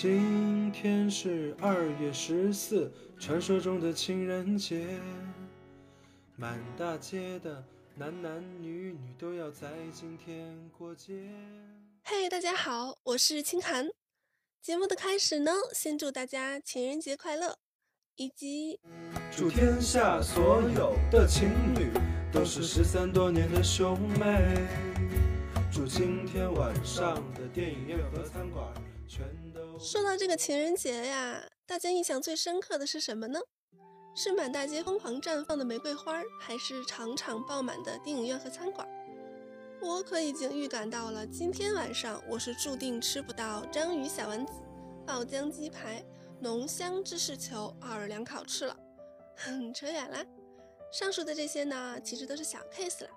今天是二月十四，传说中的情人节，满大街的男男女女都要在今天过节。嘿，大家好，我是清寒。节目的开始呢，先祝大家情人节快乐，以及祝天下所有的情侣都是失散多年的兄妹。祝今天晚上的电影院和餐馆。说到这个情人节呀，大家印象最深刻的是什么呢？是满大街疯狂绽放的玫瑰花，还是场场爆满的电影院和餐馆？我可已经预感到了，今天晚上我是注定吃不到章鱼小丸子、爆浆鸡排、浓香芝士球、奥尔良烤翅了。哼，扯远了。上述的这些呢，其实都是小 case 了。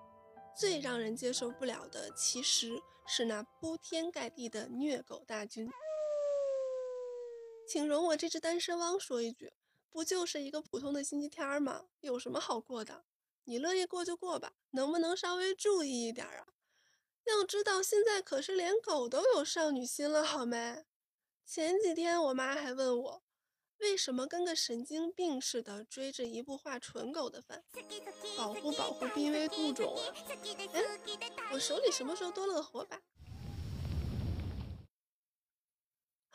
最让人接受不了的，其实是那铺天盖地的虐狗大军。请容我这只单身汪说一句，不就是一个普通的星期天吗？有什么好过的？你乐意过就过吧，能不能稍微注意一点啊？要知道现在可是连狗都有少女心了，好没？前几天我妈还问我。为什么跟个神经病似的追着一部画纯狗的番？保护保护濒危物种啊！哎，我手里什么时候多了个火把？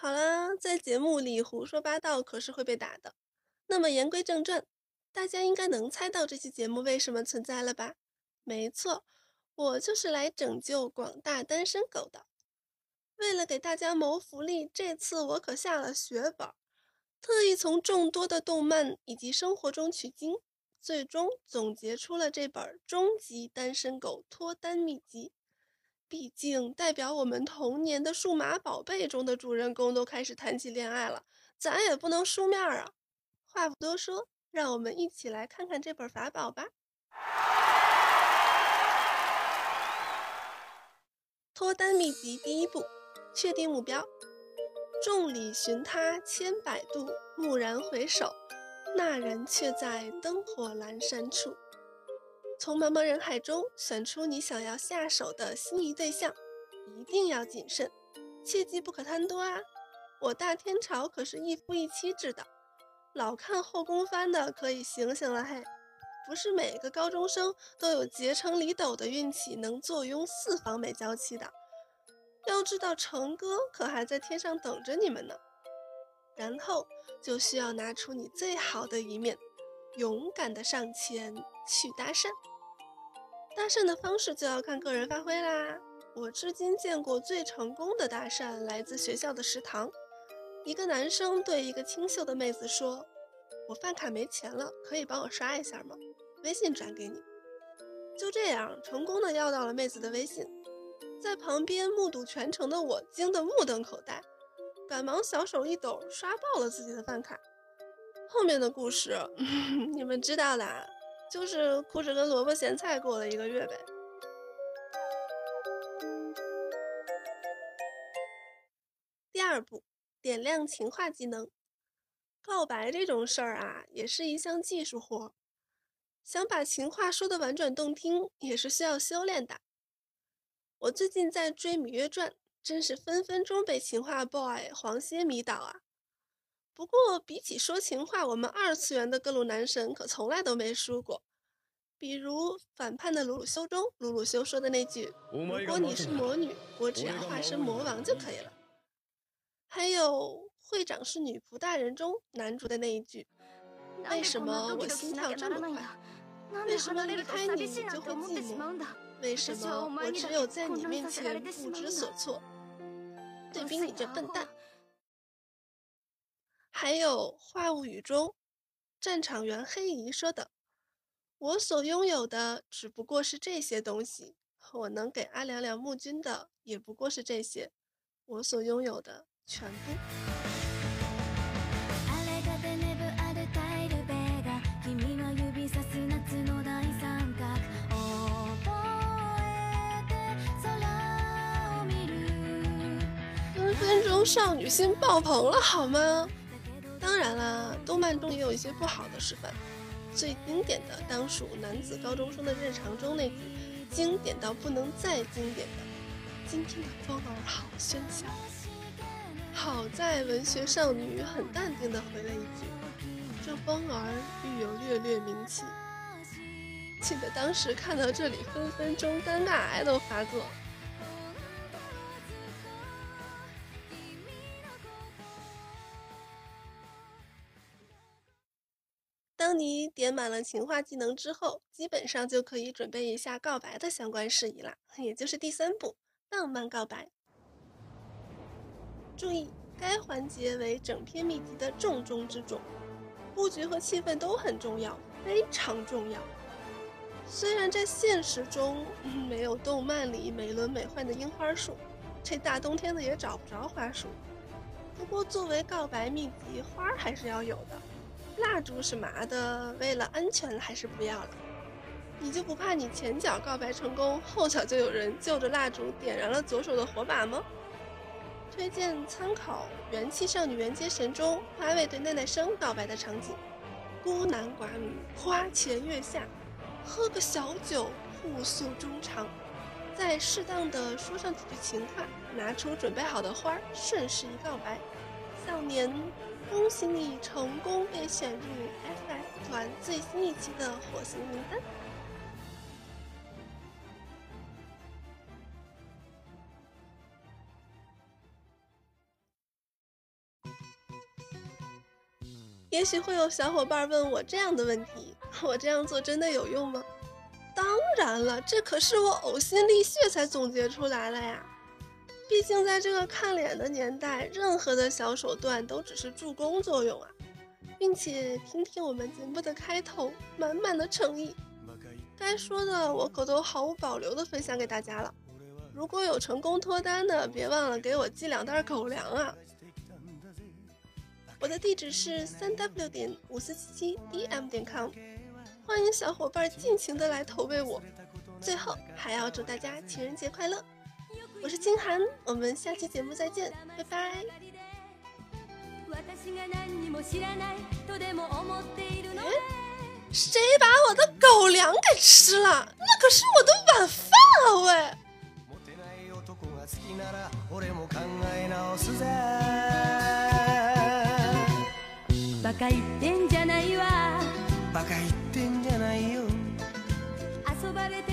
好啦，在节目里胡说八道可是会被打的。那么言归正传，大家应该能猜到这期节目为什么存在了吧？没错，我就是来拯救广大单身狗的。为了给大家谋福利，这次我可下了血本。特意从众多的动漫以及生活中取经，最终总结出了这本《终极单身狗脱单秘籍》。毕竟，代表我们童年的数码宝贝中的主人公都开始谈起恋爱了，咱也不能输面啊！话不多说，让我们一起来看看这本法宝吧。脱单秘籍第一步：确定目标。众里寻他千百度，蓦然回首，那人却在灯火阑珊处。从茫茫人海中选出你想要下手的心仪对象，一定要谨慎，切记不可贪多啊！我大天朝可是一夫一妻制的，老看后宫番的可以醒醒了嘿！不是每个高中生都有结成李斗的运气，能坐拥四房美娇妻的。要知道，成哥可还在天上等着你们呢。然后就需要拿出你最好的一面，勇敢的上前去搭讪。搭讪的方式就要看个人发挥啦。我至今见过最成功的搭讪来自学校的食堂，一个男生对一个清秀的妹子说：“我饭卡没钱了，可以帮我刷一下吗？微信转给你。”就这样，成功的要到了妹子的微信。在旁边目睹全程的我惊得目瞪口呆，赶忙小手一抖刷爆了自己的饭卡。后面的故事 你们知道的，就是哭着跟萝卜咸菜过了一个月呗。第二步，点亮情话技能。告白这种事儿啊，也是一项技术活，想把情话说的婉转动听，也是需要修炼的。我最近在追《芈月传》，真是分分钟被情话 boy 黄歇迷倒啊！不过比起说情话，我们二次元的各路男神可从来都没输过。比如反叛的鲁鲁修中，鲁鲁修说的那句：“如果你是魔女，我只要化身魔王就可以了。”还有会长是女仆大人中男主的那一句：“为什么我心跳这么快？为什么离开你就会寂寞？为什么我只有在你面前不知所措？”对比你这笨蛋。还有《话物语》中，战场员黑姨说的：“我所拥有的只不过是这些东西，我能给阿良良募军的也不过是这些，我所拥有的。”全部。分分钟少女心爆棚了，好吗？当然啦，动漫中也有一些不好的示范。最经典的当属男子高中生的日常中那句经典到不能再经典的：“今天的风儿好喧嚣。”好在文学少女很淡定的回了一句：“这风儿欲有略略名气。”气得当时看到这里，分分钟尴尬癌都发作。当你点满了情话技能之后，基本上就可以准备一下告白的相关事宜啦，也就是第三步——浪漫告白。注意，该环节为整篇秘籍的重中之重，布局和气氛都很重要，非常重要。虽然在现实中没有动漫里美轮美奂的樱花树，这大冬天的也找不着花束。不过作为告白秘籍，花还是要有的。蜡烛是麻的，为了安全还是不要了。你就不怕你前脚告白成功，后脚就有人就着蜡烛点燃了左手的火把吗？推荐参考《元气少女缘接神》中花尾对奈奈生告白的场景：孤男寡女，花前月下，喝个小酒，互诉衷肠，再适当的说上几句情话，拿出准备好的花，顺势一告白。少年，恭喜你成功被选入 FF 团最新一期的火星名单。也许会有小伙伴问我这样的问题：我这样做真的有用吗？当然了，这可是我呕心沥血才总结出来了呀！毕竟在这个看脸的年代，任何的小手段都只是助攻作用啊！并且听听我们节目的开头，满满的诚意，该说的我可都毫无保留的分享给大家了。如果有成功脱单的，别忘了给我寄两袋狗粮啊！我的地址是三 w 点五四七七 dm 点 com，欢迎小伙伴尽情的来投喂我。最后还要祝大家情人节快乐！我是金涵，我们下期节目再见，拜拜。谁把我的狗粮给吃了？那可是我的晚饭啊！喂。バカ言ってんじゃないわバカ言ってんじゃないよ遊ばれて